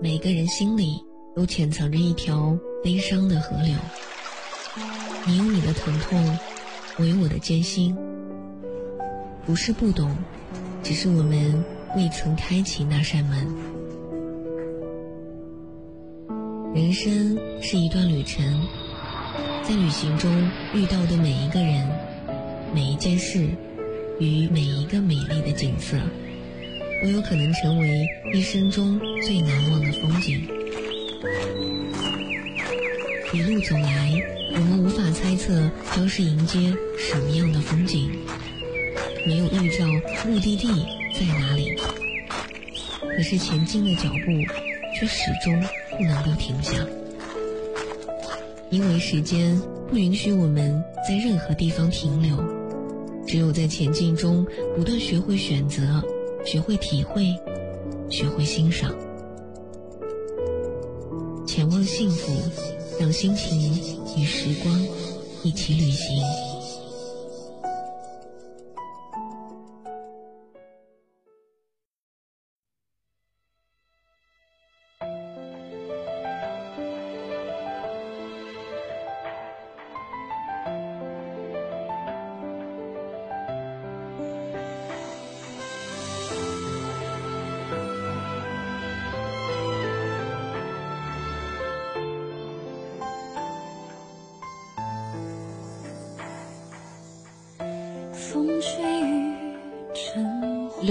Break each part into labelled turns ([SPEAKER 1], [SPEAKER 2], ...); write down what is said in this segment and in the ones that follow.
[SPEAKER 1] 每个人心里都潜藏着一条悲伤的河流。你有你的疼痛，我有我的艰辛。不是不懂，只是我们未曾开启那扇门。人生是一段旅程，在旅行中遇到的每一个人、每一件事与每一个美丽的景色。都有可能成为一生中最难忘的风景。一路走来，我们无法猜测将是迎接什么样的风景，没有预兆目的地在哪里。可是前进的脚步却始终不能够停下，因为时间不允许我们在任何地方停留，只有在前进中不断学会选择。学会体会，学会欣赏，前往幸福，让心情与时光一起旅行。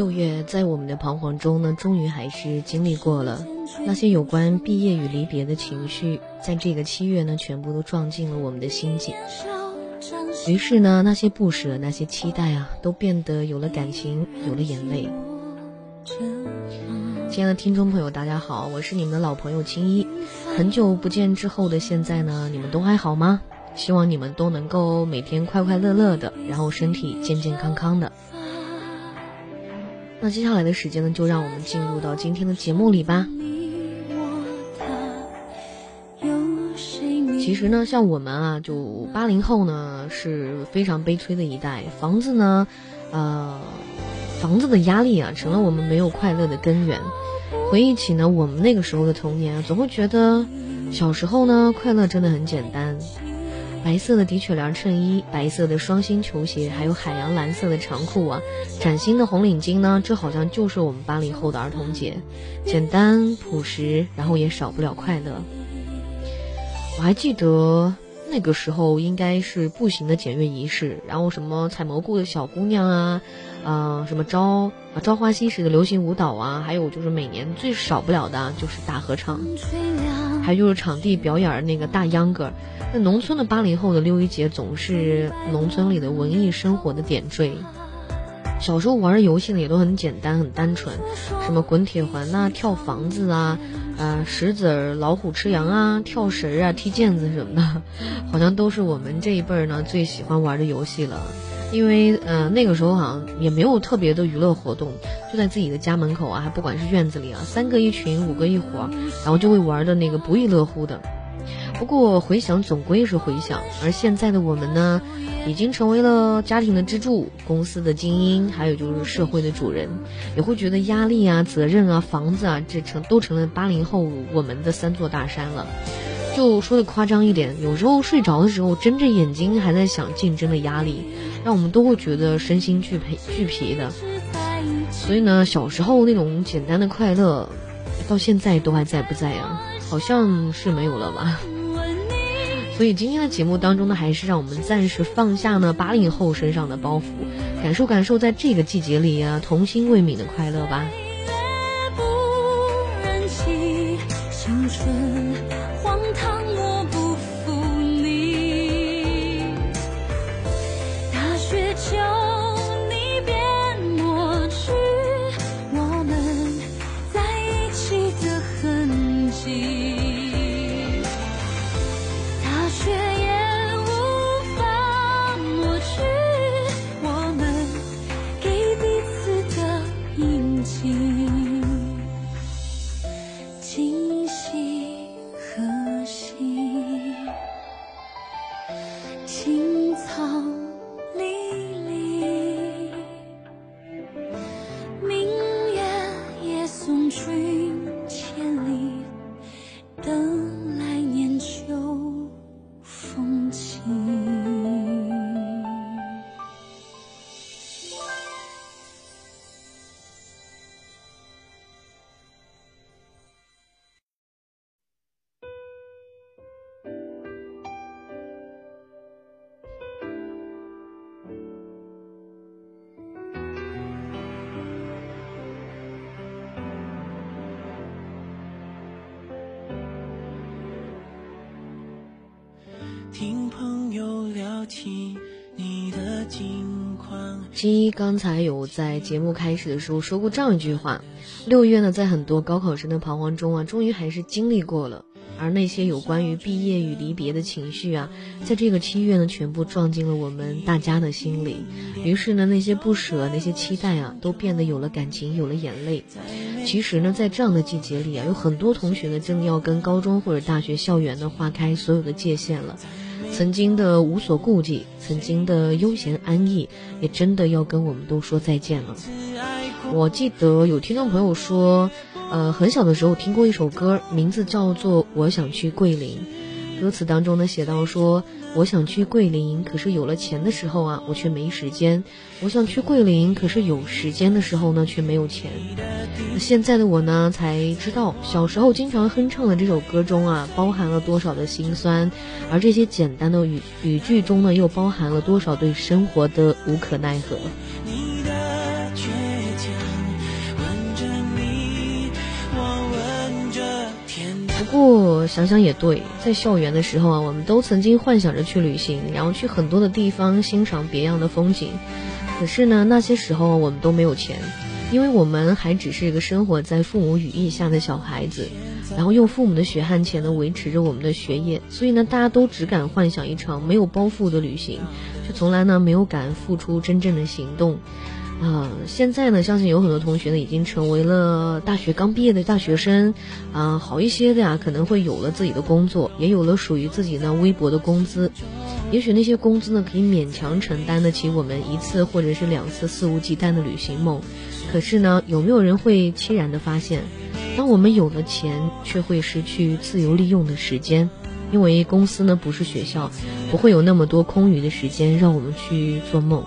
[SPEAKER 1] 六月，在我们的彷徨中呢，终于还是经历过了那些有关毕业与离别的情绪，在这个七月呢，全部都撞进了我们的心境。于是呢，那些不舍，那些期待啊，都变得有了感情，有了眼泪。亲爱的听众朋友，大家好，我是你们的老朋友青衣。很久不见之后的现在呢，你们都还好吗？希望你们都能够每天快快乐乐的，然后身体健健康康的。那接下来的时间呢，就让我们进入到今天的节目里吧。其实呢，像我们啊，就八零后呢，是非常悲催的一代。房子呢，呃，房子的压力啊，成了我们没有快乐的根源。回忆起呢，我们那个时候的童年，总会觉得小时候呢，快乐真的很简单。白色的的确良衬衣，白色的双星球鞋，还有海洋蓝色的长裤啊，崭新的红领巾呢，这好像就是我们八零后的儿童节，简单朴实，然后也少不了快乐。我还记得那个时候应该是步行的检阅仪式，然后什么采蘑菇的小姑娘啊，啊什么朝朝花夕拾的流行舞蹈啊，还有就是每年最少不了的就是大合唱。还就是场地表演那个大秧歌，那农村的八零后的六一节总是农村里的文艺生活的点缀。小时候玩的游戏呢也都很简单很单纯，什么滚铁环呐、跳房子啊、呃石子儿、老虎吃羊啊、跳绳啊、踢毽子什么的，好像都是我们这一辈儿呢最喜欢玩的游戏了。因为呃那个时候好像也没有特别的娱乐活动，就在自己的家门口啊，还不管是院子里啊，三个一群，五个一伙，然后就会玩的那个不亦乐乎的。不过回想总归是回想，而现在的我们呢，已经成为了家庭的支柱、公司的精英，还有就是社会的主人，也会觉得压力啊、责任啊、房子啊，这成都成了八零后我们的三座大山了。就说的夸张一点，有时候睡着的时候睁着眼睛还在想竞争的压力，让我们都会觉得身心俱疲俱疲的。所以呢，小时候那种简单的快乐，到现在都还在不在啊？好像是没有了吧。所以今天的节目当中呢，还是让我们暂时放下呢八零后身上的包袱，感受感受在这个季节里啊童心未泯的快乐吧。
[SPEAKER 2] 今夕
[SPEAKER 1] 一刚才有在节目开始的时候说过这样一句话：六月呢，在很多高考生的彷徨中啊，终于还是经历过了。而那些有关于毕业与离别的情绪啊，在这个七月呢，全部撞进了我们大家的心里。于是呢，那些不舍、那些期待啊，都变得有了感情，有了眼泪。其实呢，在这样的季节里啊，有很多同学呢，真的要跟高中或者大学校园呢划开所有的界限了。曾经的无所顾忌，曾经的悠闲安逸，也真的要跟我们都说再见了。我记得有听众朋友说。呃，很小的时候听过一首歌，名字叫做《我想去桂林》。歌词当中呢写到说：“我想去桂林，可是有了钱的时候啊，我却没时间。我想去桂林，可是有时间的时候呢，却没有钱。”那现在的我呢，才知道小时候经常哼唱的这首歌中啊，包含了多少的心酸，而这些简单的语语句中呢，又包含了多少对生活的无可奈何。过想想也对，在校园的时候啊，我们都曾经幻想着去旅行，然后去很多的地方欣赏别样的风景。可是呢，那些时候我们都没有钱，因为我们还只是一个生活在父母羽翼下的小孩子，然后用父母的血汗钱呢维持着我们的学业。所以呢，大家都只敢幻想一场没有包袱的旅行，却从来呢没有敢付出真正的行动。啊，现在呢，相信有很多同学呢已经成为了大学刚毕业的大学生，啊，好一些的呀，可能会有了自己的工作，也有了属于自己呢微薄的工资，也许那些工资呢可以勉强承担得起我们一次或者是两次肆无忌惮的旅行梦，可是呢，有没有人会凄然的发现，当我们有了钱，却会失去自由利用的时间，因为公司呢不是学校，不会有那么多空余的时间让我们去做梦。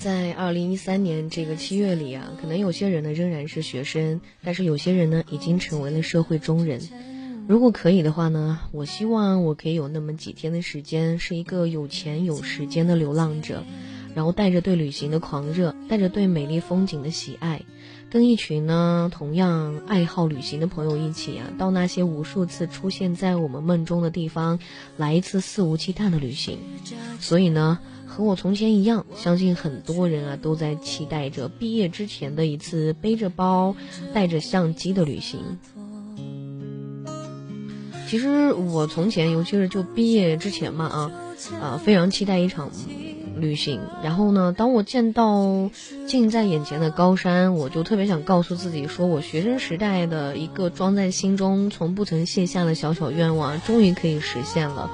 [SPEAKER 1] 在二零一三年这个七月里啊，可能有些人呢仍然是学生，但是有些人呢已经成为了社会中人。如果可以的话呢，我希望我可以有那么几天的时间，是一个有钱有时间的流浪者，然后带着对旅行的狂热，带着对美丽风景的喜爱，跟一群呢同样爱好旅行的朋友一起啊，到那些无数次出现在我们梦中的地方，来一次肆无忌惮的旅行。所以呢。和我从前一样，相信很多人啊都在期待着毕业之前的一次背着包、带着相机的旅行。其实我从前，尤其是就毕业之前嘛啊，啊，非常期待一场旅行。然后呢，当我见到近在眼前的高山，我就特别想告诉自己，说我学生时代的一个装在心中从不曾卸下的小小愿望，终于可以实现了。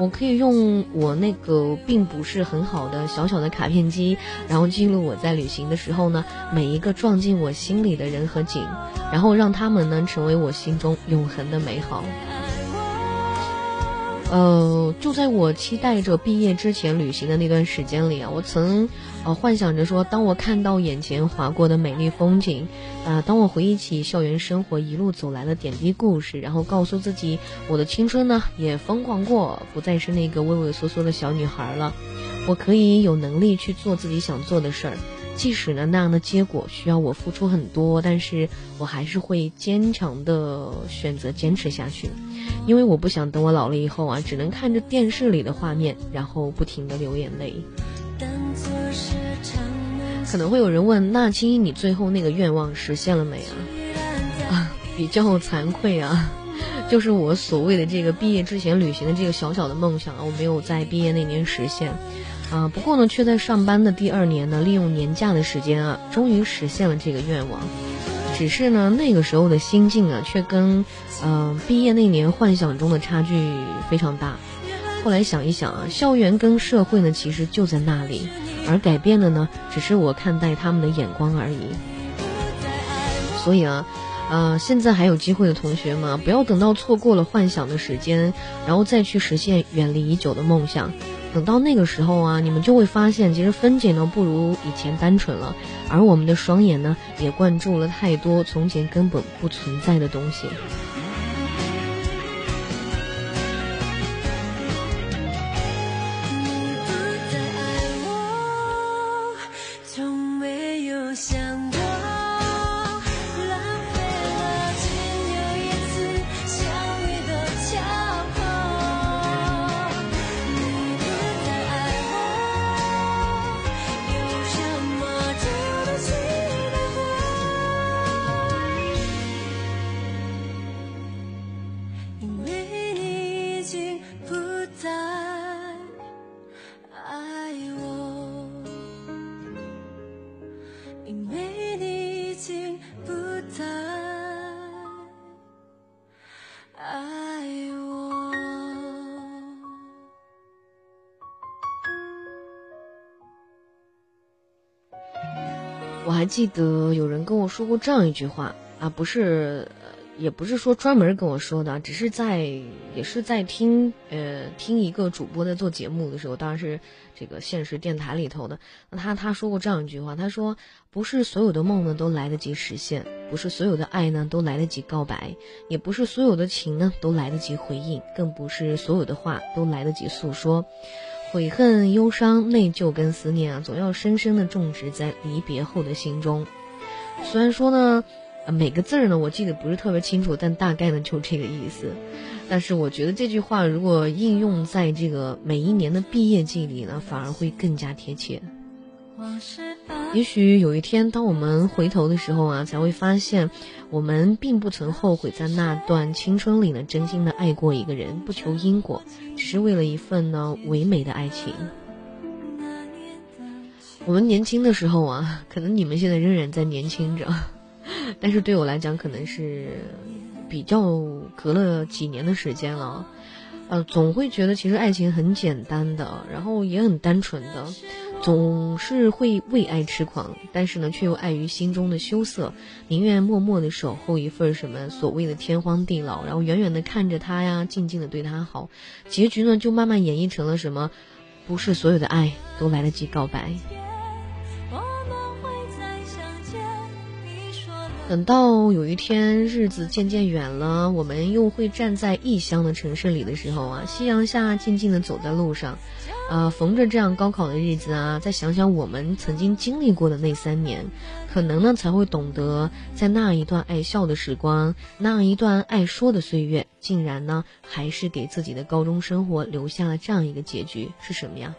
[SPEAKER 1] 我可以用我那个并不是很好的小小的卡片机，然后记录我在旅行的时候呢，每一个撞进我心里的人和景，然后让他们呢成为我心中永恒的美好。呃，就在我期待着毕业之前旅行的那段时间里啊，我曾呃幻想着说，当我看到眼前划过的美丽风景，啊，当我回忆起校园生活一路走来的点滴故事，然后告诉自己，我的青春呢也疯狂过，不再是那个畏畏缩缩的小女孩了，我可以有能力去做自己想做的事儿，即使呢那样的结果需要我付出很多，但是我还是会坚强的选择坚持下去。因为我不想等我老了以后啊，只能看着电视里的画面，然后不停的流眼泪。可能会有人问，那青衣你最后那个愿望实现了没啊？啊，比较惭愧啊，就是我所谓的这个毕业之前旅行的这个小小的梦想啊，我没有在毕业那年实现。啊，不过呢，却在上班的第二年呢，利用年假的时间啊，终于实现了这个愿望。只是呢，那个时候的心境啊，却跟，嗯，毕业那年幻想中的差距非常大。后来想一想啊，校园跟社会呢，其实就在那里，而改变的呢，只是我看待他们的眼光而已。所以啊，呃，现在还有机会的同学们，不要等到错过了幻想的时间，然后再去实现远离已久的梦想。等到那个时候啊，你们就会发现，其实分解呢不如以前单纯了，而我们的双眼呢也灌注了太多从前根本不存在的东西。我还记得有人跟我说过这样一句话啊，不是，也不是说专门跟我说的，只是在也是在听呃听一个主播在做节目的时候，当然是这个现实电台里头的。那他他说过这样一句话，他说不是所有的梦呢都来得及实现，不是所有的爱呢都来得及告白，也不是所有的情呢都来得及回应，更不是所有的话都来得及诉说。悔恨、忧伤、内疚跟思念啊，总要深深的种植在离别后的心中。虽然说呢，每个字儿呢我记得不是特别清楚，但大概呢就这个意思。但是我觉得这句话如果应用在这个每一年的毕业季里呢，反而会更加贴切。往事吧也许有一天，当我们回头的时候啊，才会发现，我们并不曾后悔在那段青春里呢，真心的爱过一个人，不求因果，只是为了一份呢唯美的爱情。我们年轻的时候啊，可能你们现在仍然在年轻着，但是对我来讲，可能是比较隔了几年的时间了。呃，总会觉得其实爱情很简单的，然后也很单纯的。总是会为爱痴狂，但是呢，却又碍于心中的羞涩，宁愿默默的守候一份什么所谓的天荒地老，然后远远的看着他呀，静静的对他好，结局呢就慢慢演绎成了什么？不是所有的爱都来得及告白。等到有一天日子渐渐远了，我们又会站在异乡的城市里的时候啊，夕阳下静静的走在路上。呃，逢着这样高考的日子啊，再想想我们曾经经历过的那三年，可能呢才会懂得，在那一段爱笑的时光，那一段爱说的岁月，竟然呢还是给自己的高中生活留下了这样一个结局，是什么呀？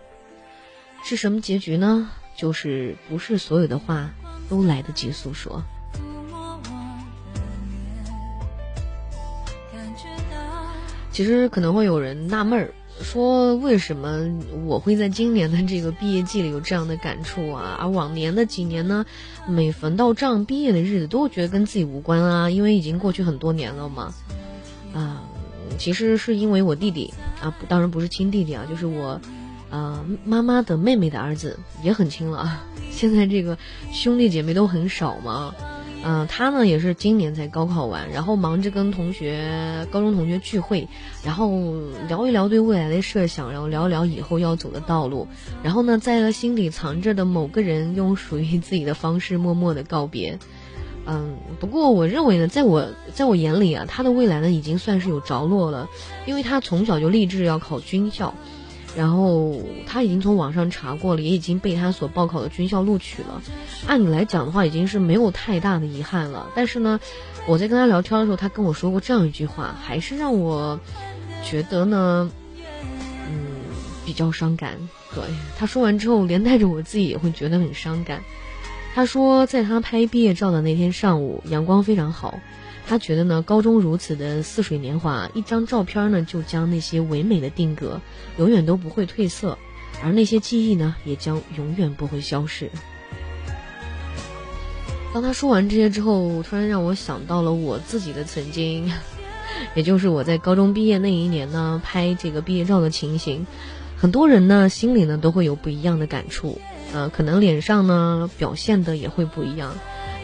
[SPEAKER 1] 是什么结局呢？就是不是所有的话都来得及诉说。其实可能会有人纳闷儿。说为什么我会在今年的这个毕业季里有这样的感触啊？而往年的几年呢，每逢到这样毕业的日子，都会觉得跟自己无关啊，因为已经过去很多年了嘛。啊，其实是因为我弟弟啊，当然不是亲弟弟啊，就是我，呃，妈妈的妹妹的儿子也很亲了啊。现在这个兄弟姐妹都很少嘛。嗯，他呢也是今年才高考完，然后忙着跟同学、高中同学聚会，然后聊一聊对未来的设想，然后聊一聊以后要走的道路，然后呢，在和心里藏着的某个人用属于自己的方式默默的告别。嗯，不过我认为呢，在我在我眼里啊，他的未来呢已经算是有着落了，因为他从小就立志要考军校。然后他已经从网上查过了，也已经被他所报考的军校录取了。按理来讲的话，已经是没有太大的遗憾了。但是呢，我在跟他聊天的时候，他跟我说过这样一句话，还是让我觉得呢，嗯，比较伤感。对他说完之后，连带着我自己也会觉得很伤感。他说，在他拍毕业照的那天上午，阳光非常好。他觉得呢，高中如此的似水年华，一张照片呢就将那些唯美的定格，永远都不会褪色，而那些记忆呢也将永远不会消逝。当他说完这些之后，突然让我想到了我自己的曾经，也就是我在高中毕业那一年呢拍这个毕业照的情形。很多人呢心里呢都会有不一样的感触，呃，可能脸上呢表现的也会不一样。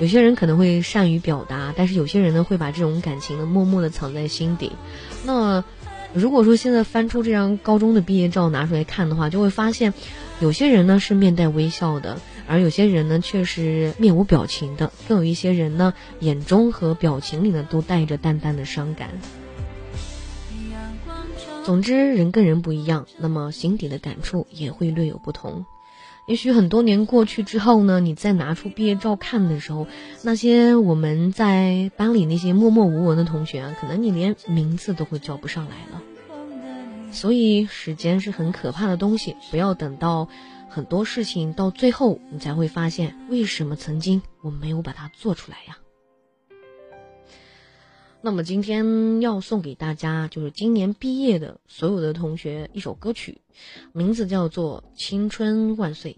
[SPEAKER 1] 有些人可能会善于表达，但是有些人呢会把这种感情呢默默的藏在心底。那如果说现在翻出这张高中的毕业照拿出来看的话，就会发现，有些人呢是面带微笑的，而有些人呢却是面无表情的，更有一些人呢眼中和表情里呢都带着淡淡的伤感。总之，人跟人不一样，那么心底的感触也会略有不同。也许很多年过去之后呢，你再拿出毕业照看的时候，那些我们在班里那些默默无闻的同学啊，可能你连名字都会叫不上来了。所以时间是很可怕的东西，不要等到很多事情到最后，你才会发现为什么曾经我没有把它做出来呀。那么今天要送给大家，就是今年毕业的所有的同学一首歌曲，名字叫做《青春万岁》。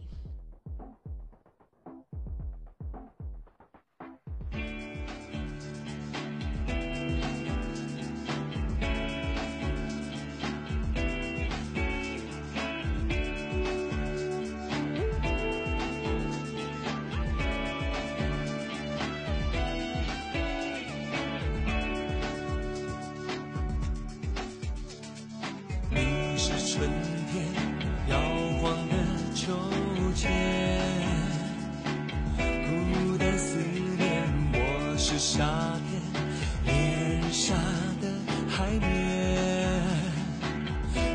[SPEAKER 2] 夏天，烈日下的海面，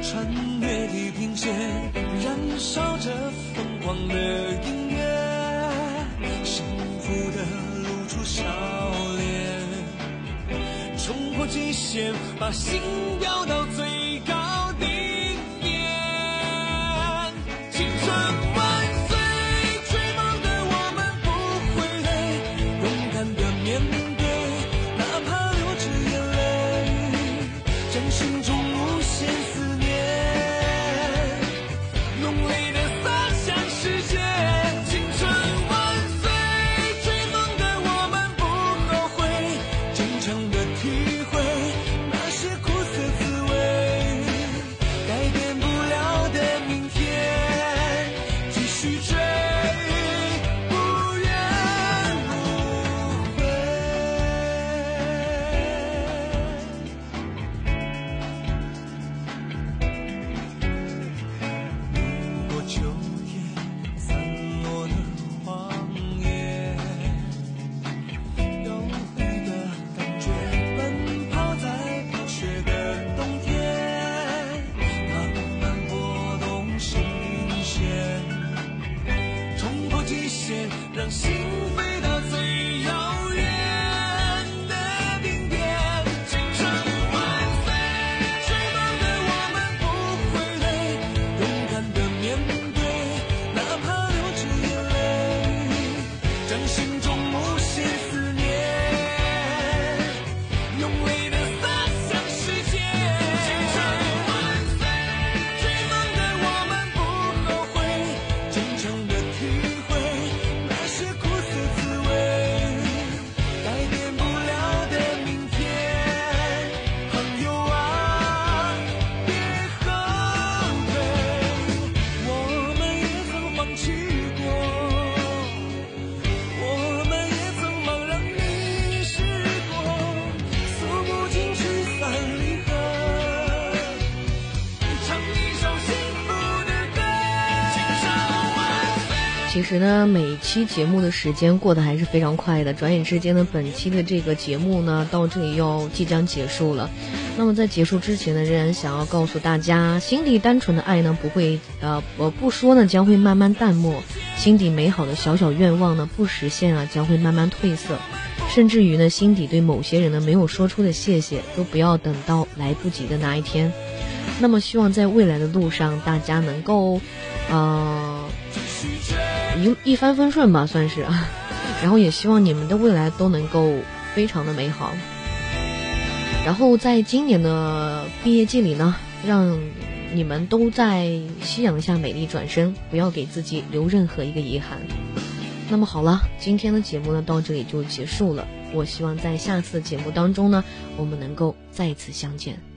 [SPEAKER 2] 穿越地平线，燃烧着疯狂的音乐，幸福的露出笑脸，冲破极限，把心飙到最。
[SPEAKER 1] 其实呢，每期节目的时间过得还是非常快的，转眼之间呢，本期的这个节目呢，到这里要即将结束了。那么在结束之前呢，仍然想要告诉大家，心底单纯的爱呢，不会呃，我不说呢，将会慢慢淡漠；心底美好的小小愿望呢，不实现啊，将会慢慢褪色。甚至于呢，心底对某些人呢没有说出的谢谢，都不要等到来不及的那一天。那么，希望在未来的路上，大家能够，呃，一一帆风顺吧，算是啊。然后，也希望你们的未来都能够非常的美好。然后，在今年的毕业季里呢，让你们都在夕阳下美丽转身，不要给自己留任何一个遗憾。那么好了，今天的节目呢到这里就结束了。我希望在下次节目当中呢，我们能够再次相见。